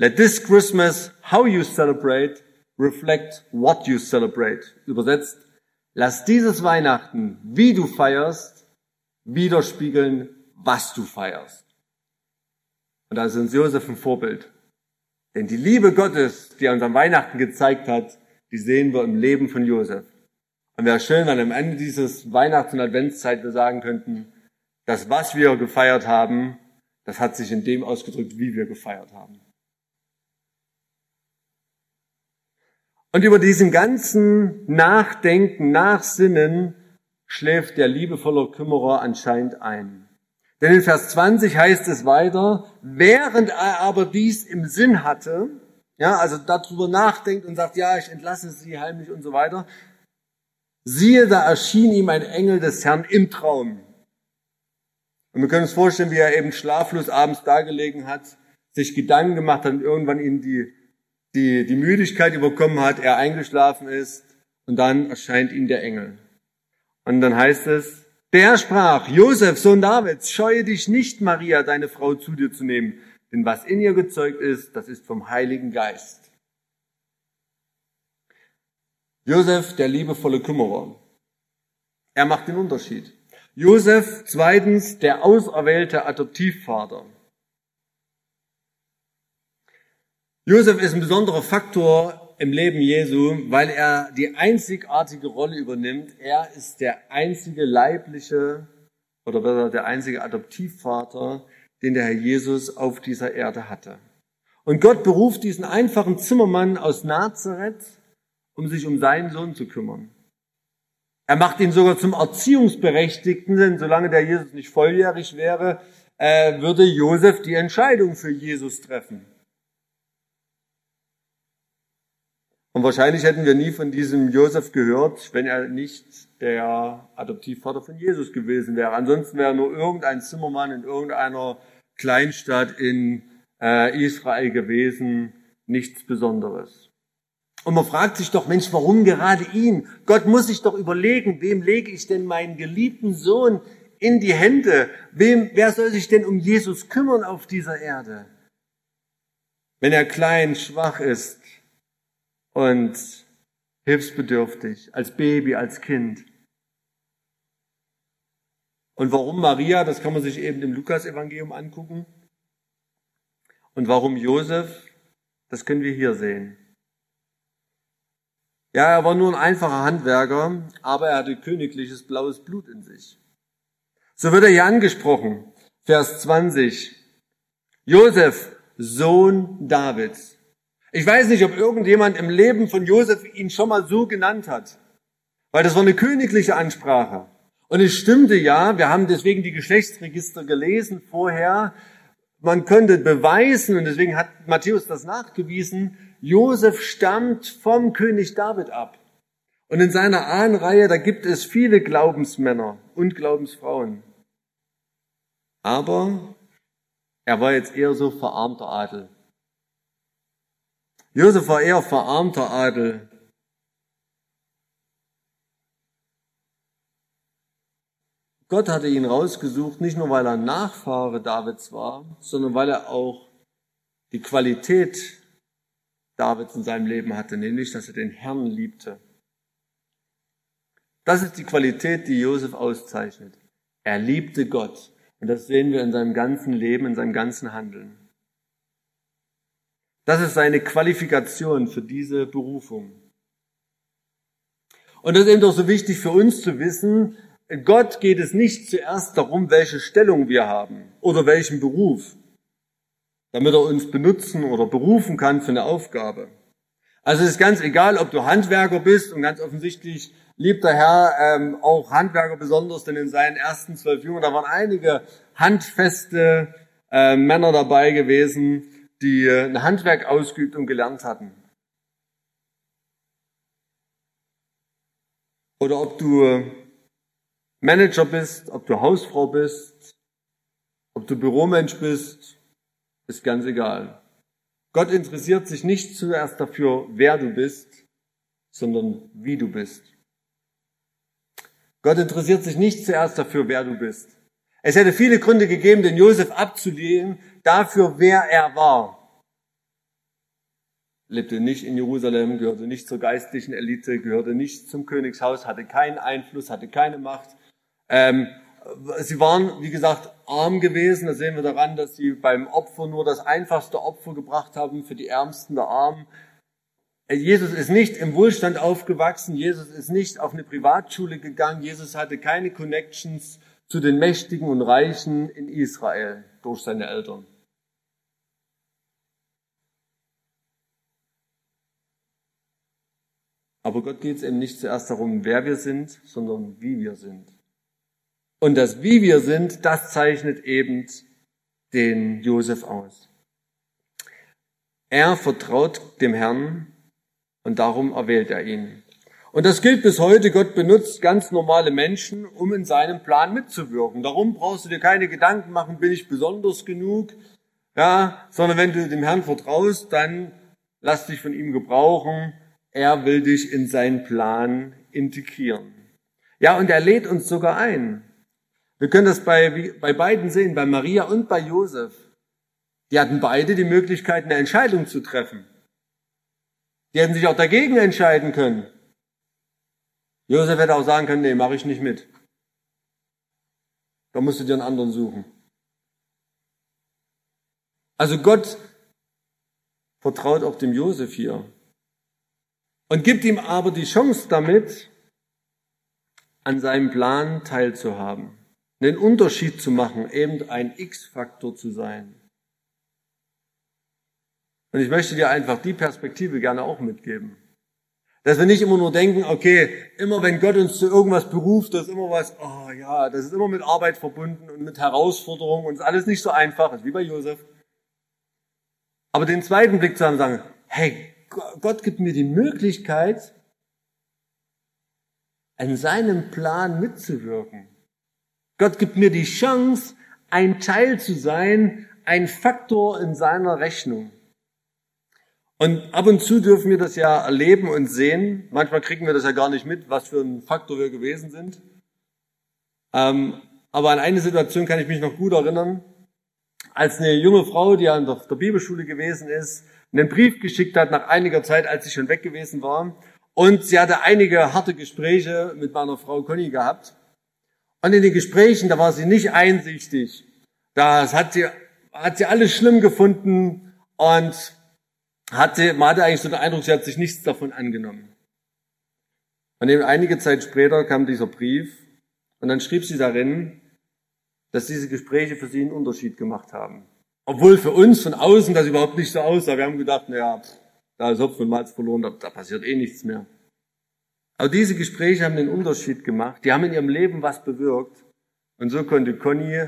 Let this Christmas, how you celebrate, reflect what you celebrate. Übersetzt, lass dieses Weihnachten, wie du feierst, widerspiegeln, was du feierst. Und da ist uns Josef ein Vorbild. Denn die Liebe Gottes, die er uns an Weihnachten gezeigt hat, die sehen wir im Leben von Josef. Und wäre schön, wenn am Ende dieses Weihnachts- und Adventszeit wir sagen könnten, das, was wir gefeiert haben, das hat sich in dem ausgedrückt, wie wir gefeiert haben. Und über diesen ganzen Nachdenken, Nachsinnen schläft der liebevolle Kümmerer anscheinend ein. Denn in Vers 20 heißt es weiter, während er aber dies im Sinn hatte, ja, also darüber nachdenkt und sagt, ja, ich entlasse sie heimlich und so weiter, siehe, da erschien ihm ein Engel des Herrn im Traum. Und wir können uns vorstellen, wie er eben schlaflos abends dagelegen hat, sich Gedanken gemacht hat und irgendwann ihn die, die, die Müdigkeit überkommen hat, er eingeschlafen ist und dann erscheint ihm der Engel. Und dann heißt es, der sprach, Josef, Sohn Davids, scheue dich nicht, Maria, deine Frau, zu dir zu nehmen, denn was in ihr gezeugt ist, das ist vom Heiligen Geist. Josef, der liebevolle Kümmerer. Er macht den Unterschied. Josef, zweitens, der auserwählte Adoptivvater. Josef ist ein besonderer Faktor im Leben Jesu, weil er die einzigartige Rolle übernimmt. Er ist der einzige leibliche oder besser der einzige Adoptivvater, den der Herr Jesus auf dieser Erde hatte. Und Gott beruft diesen einfachen Zimmermann aus Nazareth, um sich um seinen Sohn zu kümmern. Er macht ihn sogar zum Erziehungsberechtigten, denn solange der Jesus nicht volljährig wäre, äh, würde Josef die Entscheidung für Jesus treffen. Und wahrscheinlich hätten wir nie von diesem Josef gehört, wenn er nicht der Adoptivvater von Jesus gewesen wäre. Ansonsten wäre nur irgendein Zimmermann in irgendeiner Kleinstadt in äh, Israel gewesen, nichts Besonderes. Und man fragt sich doch, Mensch, warum gerade ihn? Gott muss sich doch überlegen, wem lege ich denn meinen geliebten Sohn in die Hände? Wem, wer soll sich denn um Jesus kümmern auf dieser Erde? Wenn er klein, schwach ist, und hilfsbedürftig, als Baby, als Kind. Und warum Maria, das kann man sich eben im Lukas-Evangelium angucken. Und warum Josef, das können wir hier sehen. Ja, er war nur ein einfacher Handwerker, aber er hatte königliches blaues Blut in sich. So wird er hier angesprochen. Vers 20. Josef, Sohn Davids. Ich weiß nicht, ob irgendjemand im Leben von Josef ihn schon mal so genannt hat, weil das war eine königliche Ansprache. Und es stimmte ja, wir haben deswegen die Geschlechtsregister gelesen vorher, man könnte beweisen, und deswegen hat Matthäus das nachgewiesen, Josef stammt vom König David ab. Und in seiner Ahnenreihe, da gibt es viele Glaubensmänner und Glaubensfrauen. Aber er war jetzt eher so verarmter Adel. Josef war eher verarmter Adel. Gott hatte ihn rausgesucht, nicht nur weil er Nachfahre Davids war, sondern weil er auch die Qualität Davids in seinem Leben hatte, nämlich, dass er den Herrn liebte. Das ist die Qualität, die Josef auszeichnet. Er liebte Gott. Und das sehen wir in seinem ganzen Leben, in seinem ganzen Handeln. Das ist seine Qualifikation für diese Berufung. Und das ist eben doch so wichtig für uns zu wissen, Gott geht es nicht zuerst darum, welche Stellung wir haben oder welchen Beruf, damit er uns benutzen oder berufen kann für eine Aufgabe. Also es ist ganz egal, ob du Handwerker bist und ganz offensichtlich liebt der Herr ähm, auch Handwerker besonders, denn in seinen ersten zwölf Jungen, da waren einige handfeste äh, Männer dabei gewesen, die äh, ein Handwerk ausgeübt und gelernt hatten. Oder ob du Manager bist, ob du Hausfrau bist, ob du Büromensch bist, ist ganz egal. Gott interessiert sich nicht zuerst dafür, wer du bist, sondern wie du bist. Gott interessiert sich nicht zuerst dafür, wer du bist. Es hätte viele Gründe gegeben, den Josef abzulehnen, dafür, wer er war. lebte nicht in Jerusalem, gehörte nicht zur geistlichen Elite, gehörte nicht zum Königshaus, hatte keinen Einfluss, hatte keine Macht. Ähm, sie waren, wie gesagt, arm gewesen. Da sehen wir daran, dass sie beim Opfer nur das einfachste Opfer gebracht haben für die Ärmsten der Armen. Äh, Jesus ist nicht im Wohlstand aufgewachsen. Jesus ist nicht auf eine Privatschule gegangen. Jesus hatte keine Connections zu den Mächtigen und Reichen in Israel durch seine Eltern. Aber Gott geht es eben nicht zuerst darum, wer wir sind, sondern wie wir sind. Und das Wie wir sind, das zeichnet eben den Josef aus. Er vertraut dem Herrn und darum erwählt er ihn. Und das gilt bis heute. Gott benutzt ganz normale Menschen, um in seinem Plan mitzuwirken. Darum brauchst du dir keine Gedanken machen, bin ich besonders genug? Ja, sondern wenn du dem Herrn vertraust, dann lass dich von ihm gebrauchen. Er will dich in seinen Plan integrieren. Ja, und er lädt uns sogar ein. Wir können das bei, bei beiden sehen, bei Maria und bei Josef. Die hatten beide die Möglichkeit, eine Entscheidung zu treffen. Die hätten sich auch dagegen entscheiden können. Josef hätte auch sagen können, nee, mache ich nicht mit. Da musst du dir einen anderen suchen. Also Gott vertraut auch dem Josef hier und gibt ihm aber die Chance damit, an seinem Plan teilzuhaben einen Unterschied zu machen, eben ein X-Faktor zu sein. Und ich möchte dir einfach die Perspektive gerne auch mitgeben. Dass wir nicht immer nur denken, okay, immer wenn Gott uns zu irgendwas beruft, das ist immer was, oh ja, das ist immer mit Arbeit verbunden und mit Herausforderungen und ist alles nicht so einfach, ist wie bei Josef. Aber den zweiten Blick zu haben, sagen, hey, Gott gibt mir die Möglichkeit, an seinem Plan mitzuwirken. Gott gibt mir die Chance, ein Teil zu sein, ein Faktor in seiner Rechnung. Und ab und zu dürfen wir das ja erleben und sehen. Manchmal kriegen wir das ja gar nicht mit, was für ein Faktor wir gewesen sind. Ähm, aber an eine Situation kann ich mich noch gut erinnern. Als eine junge Frau, die an der, der Bibelschule gewesen ist, einen Brief geschickt hat nach einiger Zeit, als sie schon weg gewesen war. Und sie hatte einige harte Gespräche mit meiner Frau Conny gehabt. Und in den Gesprächen, da war sie nicht einsichtig. Das hat sie, hat sie alles schlimm gefunden und hatte, man hatte eigentlich so den Eindruck, sie hat sich nichts davon angenommen. Und eben einige Zeit später kam dieser Brief und dann schrieb sie darin, dass diese Gespräche für sie einen Unterschied gemacht haben. Obwohl für uns von außen das überhaupt nicht so aussah. Wir haben gedacht, naja, da ist Hopfen und Malz verloren, da, da passiert eh nichts mehr. Aber diese Gespräche haben den Unterschied gemacht. Die haben in ihrem Leben was bewirkt. Und so konnte Conny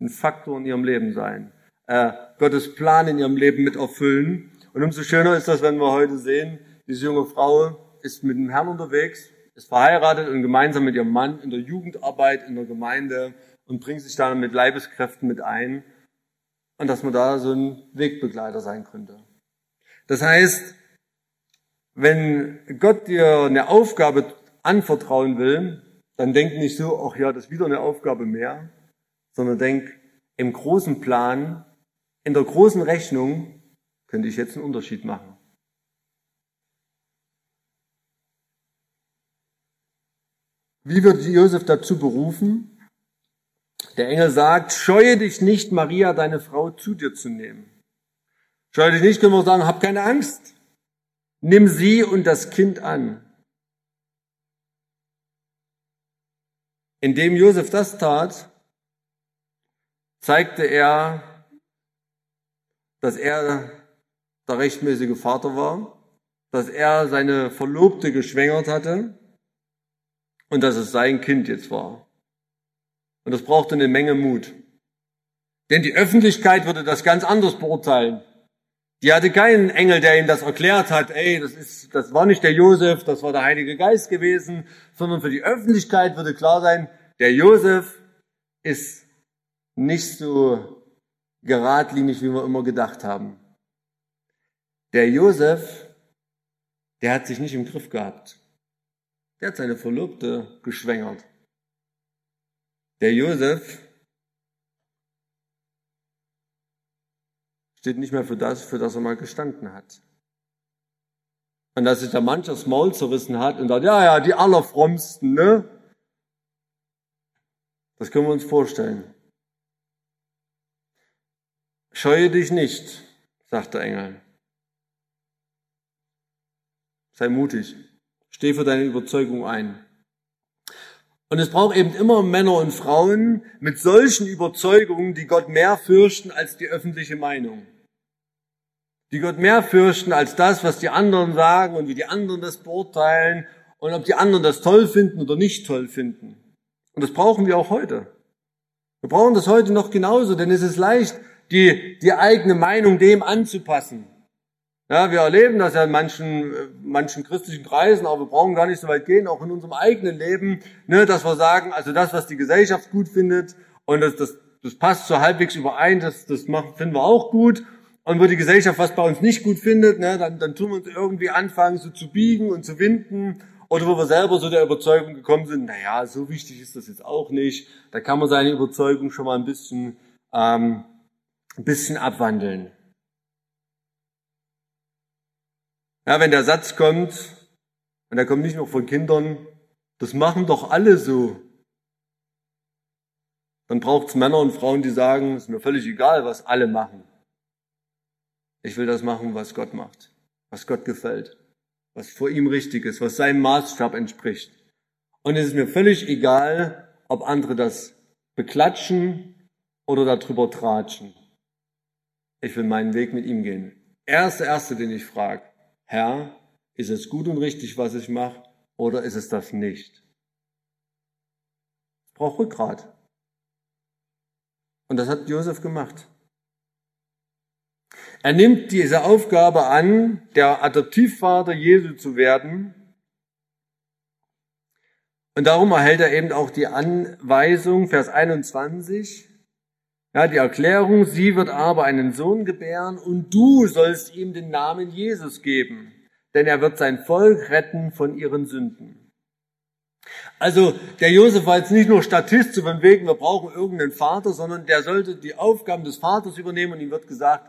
ein Faktor in ihrem Leben sein. Äh, Gottes Plan in ihrem Leben mit erfüllen. Und umso schöner ist das, wenn wir heute sehen, diese junge Frau ist mit dem Herrn unterwegs, ist verheiratet und gemeinsam mit ihrem Mann in der Jugendarbeit in der Gemeinde und bringt sich dann mit Leibeskräften mit ein. Und dass man da so ein Wegbegleiter sein könnte. Das heißt, wenn Gott dir eine Aufgabe anvertrauen will, dann denk nicht so, ach ja, das ist wieder eine Aufgabe mehr, sondern denk im großen Plan, in der großen Rechnung könnte ich jetzt einen Unterschied machen. Wie wird Josef dazu berufen? Der Engel sagt, scheue dich nicht, Maria, deine Frau, zu dir zu nehmen. Scheue dich nicht, können wir sagen, hab keine Angst. Nimm sie und das Kind an. Indem Josef das tat, zeigte er, dass er der rechtmäßige Vater war, dass er seine Verlobte geschwängert hatte und dass es sein Kind jetzt war. Und das brauchte eine Menge Mut. Denn die Öffentlichkeit würde das ganz anders beurteilen. Die hatte keinen Engel, der ihm das erklärt hat, ey, das ist, das war nicht der Josef, das war der Heilige Geist gewesen, sondern für die Öffentlichkeit würde klar sein, der Josef ist nicht so geradlinig, wie wir immer gedacht haben. Der Josef, der hat sich nicht im Griff gehabt. Der hat seine Verlobte geschwängert. Der Josef, steht nicht mehr für das, für das er mal gestanden hat. Und dass sich da mancher das Maul zerrissen hat und sagt, ja, ja, die allerfrommsten, ne? Das können wir uns vorstellen. Scheue dich nicht, sagt der Engel. Sei mutig. Steh für deine Überzeugung ein. Und es braucht eben immer Männer und Frauen mit solchen Überzeugungen, die Gott mehr fürchten als die öffentliche Meinung. Die Gott mehr fürchten als das, was die anderen sagen und wie die anderen das beurteilen und ob die anderen das toll finden oder nicht toll finden. Und das brauchen wir auch heute. Wir brauchen das heute noch genauso, denn es ist leicht, die, die eigene Meinung dem anzupassen. Ja, wir erleben das ja in manchen, manchen christlichen Kreisen, aber wir brauchen gar nicht so weit gehen, auch in unserem eigenen Leben, ne, dass wir sagen, also das, was die Gesellschaft gut findet, und das, das, das passt so halbwegs überein, das, das machen, finden wir auch gut. Und wo die Gesellschaft was bei uns nicht gut findet, ne, dann, dann tun wir uns irgendwie anfangen, so zu biegen und zu winden. Oder wo wir selber so der Überzeugung gekommen sind, na ja, so wichtig ist das jetzt auch nicht. Da kann man seine Überzeugung schon mal ein bisschen, ähm, ein bisschen abwandeln. Ja, wenn der Satz kommt, und der kommt nicht nur von Kindern, das machen doch alle so. Dann braucht es Männer und Frauen, die sagen, es ist mir völlig egal, was alle machen. Ich will das machen, was Gott macht, was Gott gefällt, was vor ihm richtig ist, was seinem Maßstab entspricht. Und es ist mir völlig egal, ob andere das beklatschen oder darüber tratschen. Ich will meinen Weg mit ihm gehen. Er ist der Erste, den ich frage. Herr, ist es gut und richtig, was ich mache, oder ist es das nicht? Ich brauche Rückgrat. Und das hat Josef gemacht. Er nimmt diese Aufgabe an, der Adoptivvater Jesu zu werden. Und darum erhält er eben auch die Anweisung, Vers 21, ja, die Erklärung, sie wird aber einen Sohn gebären und du sollst ihm den Namen Jesus geben, denn er wird sein Volk retten von ihren Sünden. Also der Josef war jetzt nicht nur Statist, so von wegen, wir brauchen irgendeinen Vater, sondern der sollte die Aufgaben des Vaters übernehmen und ihm wird gesagt,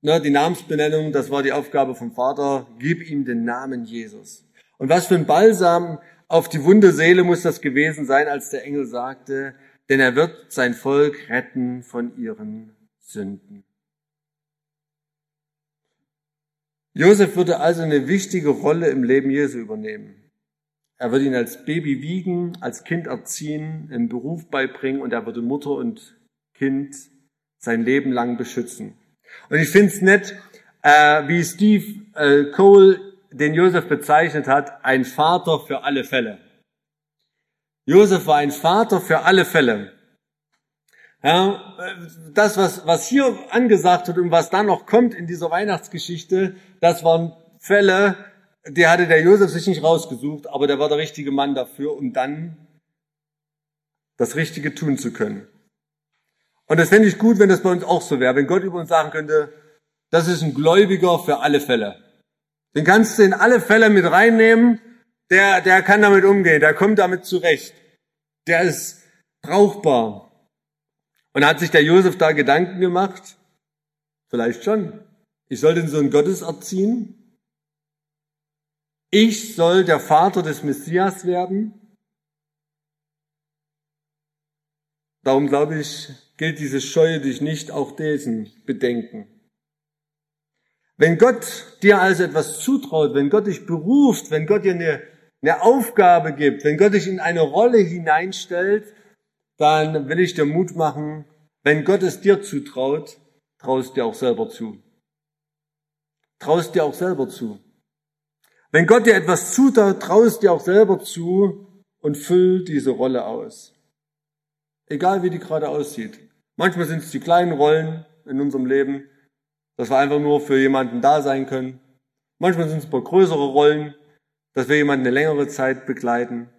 na, die Namensbenennung, das war die Aufgabe vom Vater, gib ihm den Namen Jesus. Und was für ein Balsam auf die wunde Seele muss das gewesen sein, als der Engel sagte, denn er wird sein Volk retten von ihren Sünden. Josef würde also eine wichtige Rolle im Leben Jesu übernehmen. Er würde ihn als Baby wiegen, als Kind erziehen, im Beruf beibringen und er würde Mutter und Kind sein Leben lang beschützen. Und ich finde es nett, äh, wie Steve äh, Cole den Josef bezeichnet hat, ein Vater für alle Fälle. Josef war ein Vater für alle Fälle. Ja, das, was, was hier angesagt wird und was dann noch kommt in dieser Weihnachtsgeschichte, das waren Fälle, die hatte der Josef sich nicht rausgesucht, aber der war der richtige Mann dafür, um dann das Richtige tun zu können. Und das fände ich gut, wenn das bei uns auch so wäre, wenn Gott über uns sagen könnte, das ist ein Gläubiger für alle Fälle. Den kannst du in alle Fälle mit reinnehmen, der, der kann damit umgehen, der kommt damit zurecht der ist brauchbar. Und hat sich der Josef da Gedanken gemacht? Vielleicht schon. Ich soll den Sohn Gottes erziehen. Ich soll der Vater des Messias werden. Darum glaube ich, gilt diese Scheue dich nicht auch diesen Bedenken. Wenn Gott dir also etwas zutraut, wenn Gott dich beruft, wenn Gott dir eine eine Aufgabe gibt, wenn Gott dich in eine Rolle hineinstellt, dann will ich dir Mut machen, wenn Gott es dir zutraut, traust dir auch selber zu. Traust dir auch selber zu. Wenn Gott dir etwas zutraut, traust dir auch selber zu und füll diese Rolle aus. Egal wie die gerade aussieht. Manchmal sind es die kleinen Rollen in unserem Leben, dass wir einfach nur für jemanden da sein können. Manchmal sind es ein paar größere Rollen, dass wir jemanden eine längere Zeit begleiten.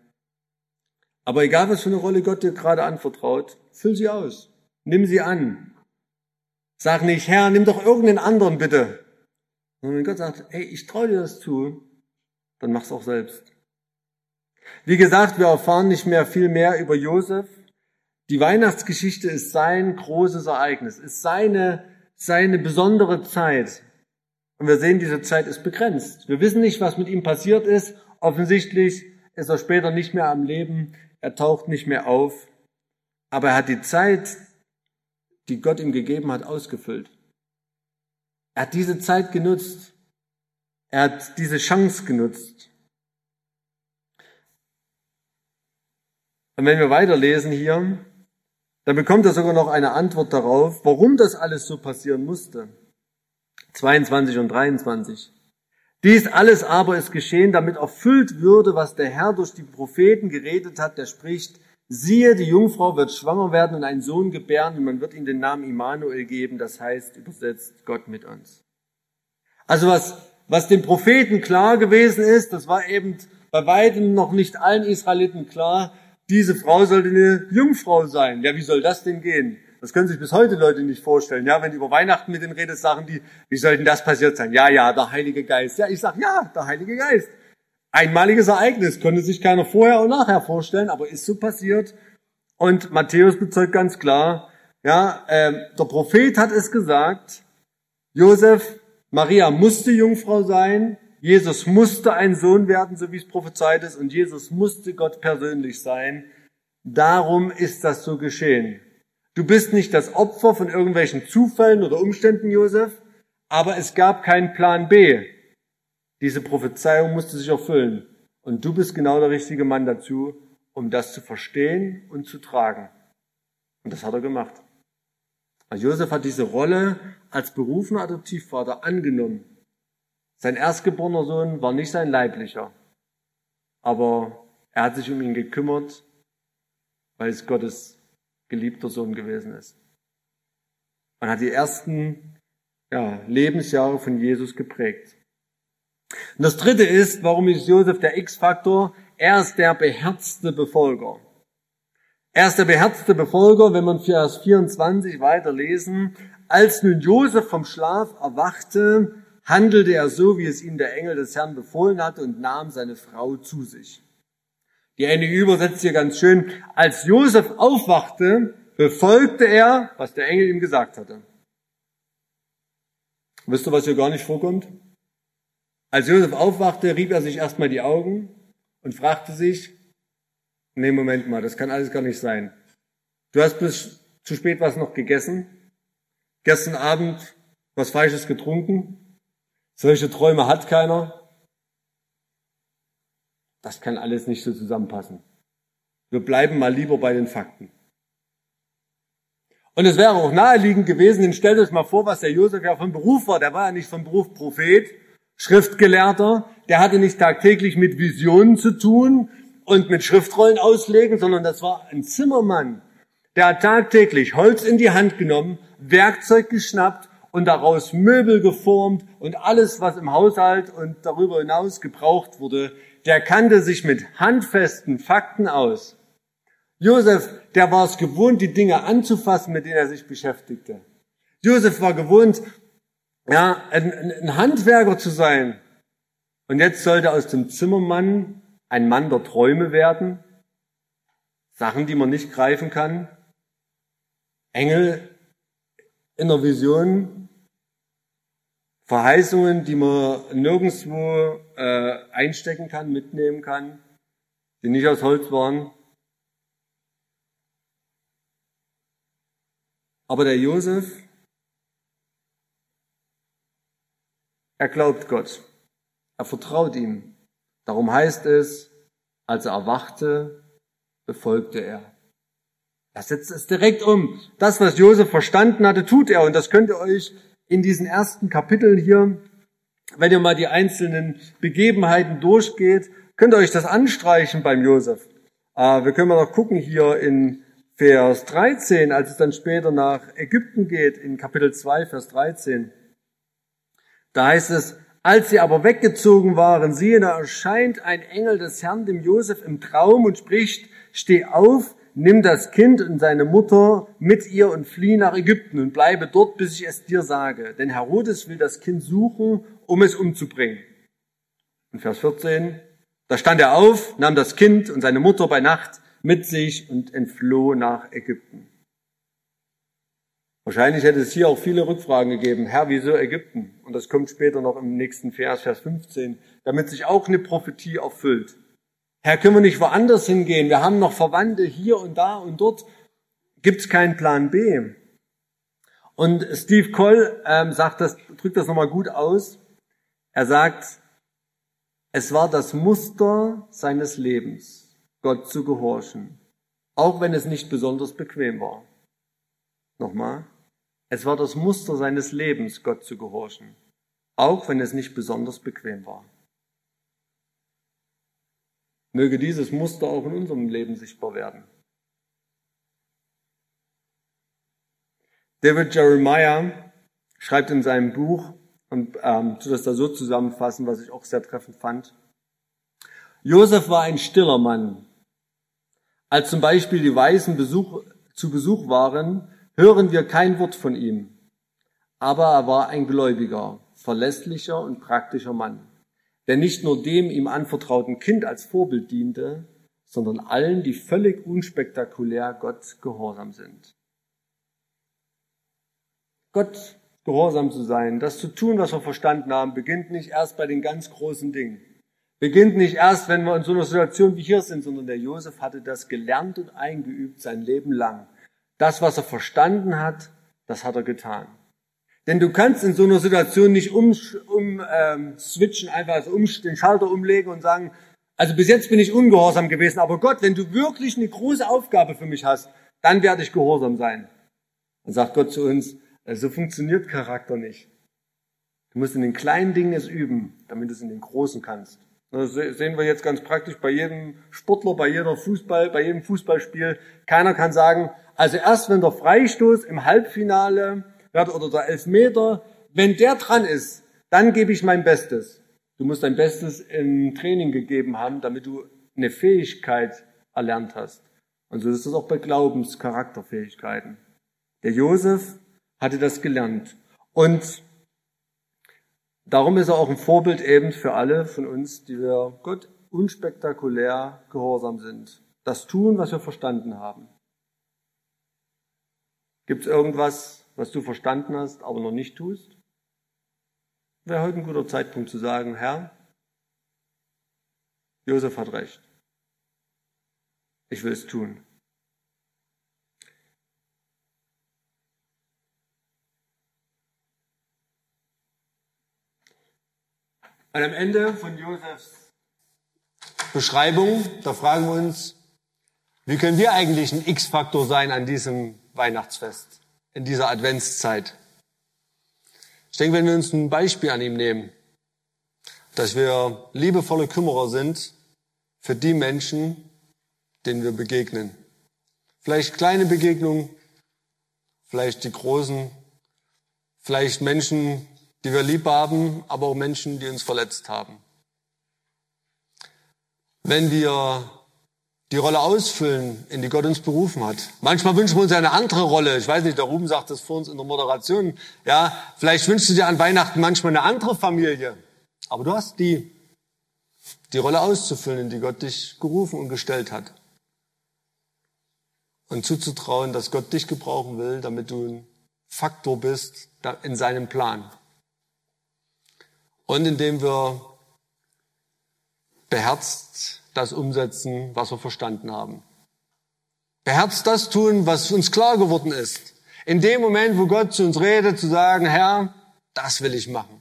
Aber egal, was für eine Rolle Gott dir gerade anvertraut, füll sie aus. Nimm sie an. Sag nicht, Herr, nimm doch irgendeinen anderen bitte. Und wenn Gott sagt, hey, ich traue dir das zu, dann mach's auch selbst. Wie gesagt, wir erfahren nicht mehr viel mehr über Josef. Die Weihnachtsgeschichte ist sein großes Ereignis, ist seine, seine besondere Zeit. Und wir sehen, diese Zeit ist begrenzt. Wir wissen nicht, was mit ihm passiert ist. Offensichtlich ist er später nicht mehr am Leben. Er taucht nicht mehr auf. Aber er hat die Zeit, die Gott ihm gegeben hat, ausgefüllt. Er hat diese Zeit genutzt. Er hat diese Chance genutzt. Und wenn wir weiterlesen hier, dann bekommt er sogar noch eine Antwort darauf, warum das alles so passieren musste. 22 und 23. Dies alles aber ist geschehen, damit erfüllt würde, was der Herr durch die Propheten geredet hat, der spricht, siehe, die Jungfrau wird schwanger werden und einen Sohn gebären und man wird ihm den Namen Immanuel geben, das heißt übersetzt Gott mit uns. Also was, was den Propheten klar gewesen ist, das war eben bei weitem noch nicht allen Israeliten klar, diese Frau sollte eine Jungfrau sein. Ja, wie soll das denn gehen? Das können sich bis heute Leute nicht vorstellen. Ja, wenn du über Weihnachten mit denen redest, sagen die, wie soll denn das passiert sein? Ja, ja, der Heilige Geist. Ja, ich sag, ja, der Heilige Geist. Einmaliges Ereignis, konnte sich keiner vorher und nachher vorstellen, aber ist so passiert. Und Matthäus bezeugt ganz klar, ja, äh, der Prophet hat es gesagt, Josef, Maria musste Jungfrau sein, Jesus musste ein Sohn werden, so wie es prophezeit ist, und Jesus musste Gott persönlich sein. Darum ist das so geschehen. Du bist nicht das Opfer von irgendwelchen Zufällen oder Umständen, Josef, aber es gab keinen Plan B. Diese Prophezeiung musste sich erfüllen. Und du bist genau der richtige Mann dazu, um das zu verstehen und zu tragen. Und das hat er gemacht. Also Josef hat diese Rolle als berufener Adoptivvater angenommen. Sein erstgeborener Sohn war nicht sein leiblicher, aber er hat sich um ihn gekümmert, weil es Gottes geliebter Sohn gewesen ist. Man hat die ersten ja, Lebensjahre von Jesus geprägt. Und das dritte ist, warum ist Josef der X-Faktor? Er ist der beherzte Befolger. Er ist der beherzte Befolger, wenn man Vers 24 weiterlesen. Als nun Josef vom Schlaf erwachte, handelte er so, wie es ihm der Engel des Herrn befohlen hatte und nahm seine Frau zu sich. Die eine übersetzt hier ganz schön, als Josef aufwachte, befolgte er, was der Engel ihm gesagt hatte. Wisst ihr, was hier gar nicht vorkommt? Als Josef aufwachte, rieb er sich erstmal die Augen und fragte sich, nee, Moment mal, das kann alles gar nicht sein. Du hast bis zu spät was noch gegessen, gestern Abend was Falsches getrunken, solche Träume hat keiner, das kann alles nicht so zusammenpassen. Wir bleiben mal lieber bei den Fakten. Und es wäre auch naheliegend gewesen, denn stellt euch mal vor, was der Josef ja von Beruf war. Der war ja nicht von Beruf Prophet, Schriftgelehrter. Der hatte nicht tagtäglich mit Visionen zu tun und mit Schriftrollen auslegen, sondern das war ein Zimmermann. Der hat tagtäglich Holz in die Hand genommen, Werkzeug geschnappt und daraus Möbel geformt und alles, was im Haushalt und darüber hinaus gebraucht wurde, der kannte sich mit handfesten Fakten aus. Josef, der war es gewohnt, die Dinge anzufassen, mit denen er sich beschäftigte. Josef war gewohnt, ja, ein, ein Handwerker zu sein. Und jetzt sollte aus dem Zimmermann ein Mann der Träume werden. Sachen, die man nicht greifen kann. Engel in der Vision, Verheißungen, die man nirgendwo äh, einstecken kann, mitnehmen kann, die nicht aus Holz waren. Aber der Josef, er glaubt Gott. Er vertraut ihm. Darum heißt es, als er erwachte, befolgte er. Er setzt es direkt um. Das, was Josef verstanden hatte, tut er. Und das könnt ihr euch in diesen ersten Kapiteln hier, wenn ihr mal die einzelnen Begebenheiten durchgeht, könnt ihr euch das anstreichen beim Josef. Äh, wir können mal noch gucken hier in Vers 13, als es dann später nach Ägypten geht, in Kapitel 2, Vers 13. Da heißt es, als sie aber weggezogen waren, siehe, da erscheint ein Engel des Herrn dem Josef im Traum und spricht, steh auf, nimm das Kind und seine Mutter mit ihr und flieh nach Ägypten und bleibe dort, bis ich es dir sage. Denn Herodes will das Kind suchen, um es umzubringen. Und Vers 14, da stand er auf, nahm das Kind und seine Mutter bei Nacht mit sich und entfloh nach Ägypten. Wahrscheinlich hätte es hier auch viele Rückfragen gegeben. Herr, wieso Ägypten? Und das kommt später noch im nächsten Vers, Vers 15, damit sich auch eine Prophetie erfüllt. Herr, können wir nicht woanders hingehen? Wir haben noch Verwandte hier und da und dort. Gibt es keinen Plan B? Und Steve Coll ähm, sagt das, drückt das nochmal gut aus. Er sagt, es war das Muster seines Lebens, Gott zu gehorchen, auch wenn es nicht besonders bequem war. Nochmal. Es war das Muster seines Lebens, Gott zu gehorchen, auch wenn es nicht besonders bequem war. Möge dieses Muster auch in unserem Leben sichtbar werden. David Jeremiah schreibt in seinem Buch, und ähm, tu das da so zusammenfassen, was ich auch sehr treffend fand. Josef war ein stiller Mann. Als zum Beispiel die Weißen Besuch, zu Besuch waren, hören wir kein Wort von ihm. Aber er war ein gläubiger, verlässlicher und praktischer Mann, der nicht nur dem ihm anvertrauten Kind als Vorbild diente, sondern allen, die völlig unspektakulär Gott gehorsam sind. Gott gehorsam zu sein, das zu tun, was wir verstanden haben, beginnt nicht erst bei den ganz großen Dingen. Beginnt nicht erst, wenn wir in so einer Situation wie hier sind, sondern der Josef hatte das gelernt und eingeübt sein Leben lang. Das, was er verstanden hat, das hat er getan. Denn du kannst in so einer Situation nicht um, um ähm, switchen, einfach also um, den Schalter umlegen und sagen, also bis jetzt bin ich ungehorsam gewesen, aber Gott, wenn du wirklich eine große Aufgabe für mich hast, dann werde ich gehorsam sein. Dann sagt Gott zu uns, äh, so funktioniert Charakter nicht. Du musst in den kleinen Dingen es üben, damit du es in den großen kannst. Das sehen wir jetzt ganz praktisch bei jedem Sportler, bei jeder Fußball, bei jedem Fußballspiel. Keiner kann sagen, also erst wenn der Freistoß im Halbfinale oder der Elfmeter, wenn der dran ist, dann gebe ich mein Bestes. Du musst dein Bestes im Training gegeben haben, damit du eine Fähigkeit erlernt hast. Und so ist das auch bei Glaubenscharakterfähigkeiten. Der Josef hatte das gelernt. Und darum ist er auch ein Vorbild eben für alle von uns, die wir Gott unspektakulär gehorsam sind. Das tun, was wir verstanden haben. Gibt es irgendwas, was du verstanden hast, aber noch nicht tust? Wäre heute ein guter Zeitpunkt zu sagen, Herr, Josef hat recht. Ich will es tun. Und am Ende von Josefs Beschreibung, da fragen wir uns, wie können wir eigentlich ein X-Faktor sein an diesem Weihnachtsfest, in dieser Adventszeit. Ich denke, wenn wir uns ein Beispiel an ihm nehmen, dass wir liebevolle Kümmerer sind für die Menschen, denen wir begegnen. Vielleicht kleine Begegnungen, vielleicht die großen, vielleicht Menschen, die wir lieb haben, aber auch Menschen, die uns verletzt haben. Wenn wir die Rolle ausfüllen, in die Gott uns berufen hat. Manchmal wünschen wir uns eine andere Rolle. Ich weiß nicht, der Ruben sagt das vor uns in der Moderation. Ja, vielleicht wünschst du dir an Weihnachten manchmal eine andere Familie. Aber du hast die, die Rolle auszufüllen, in die Gott dich gerufen und gestellt hat. Und zuzutrauen, dass Gott dich gebrauchen will, damit du ein Faktor bist in seinem Plan. Und indem wir beherzt das umsetzen, was wir verstanden haben. Beherzt das tun, was uns klar geworden ist. In dem Moment, wo Gott zu uns redet, zu sagen, Herr, das will ich machen.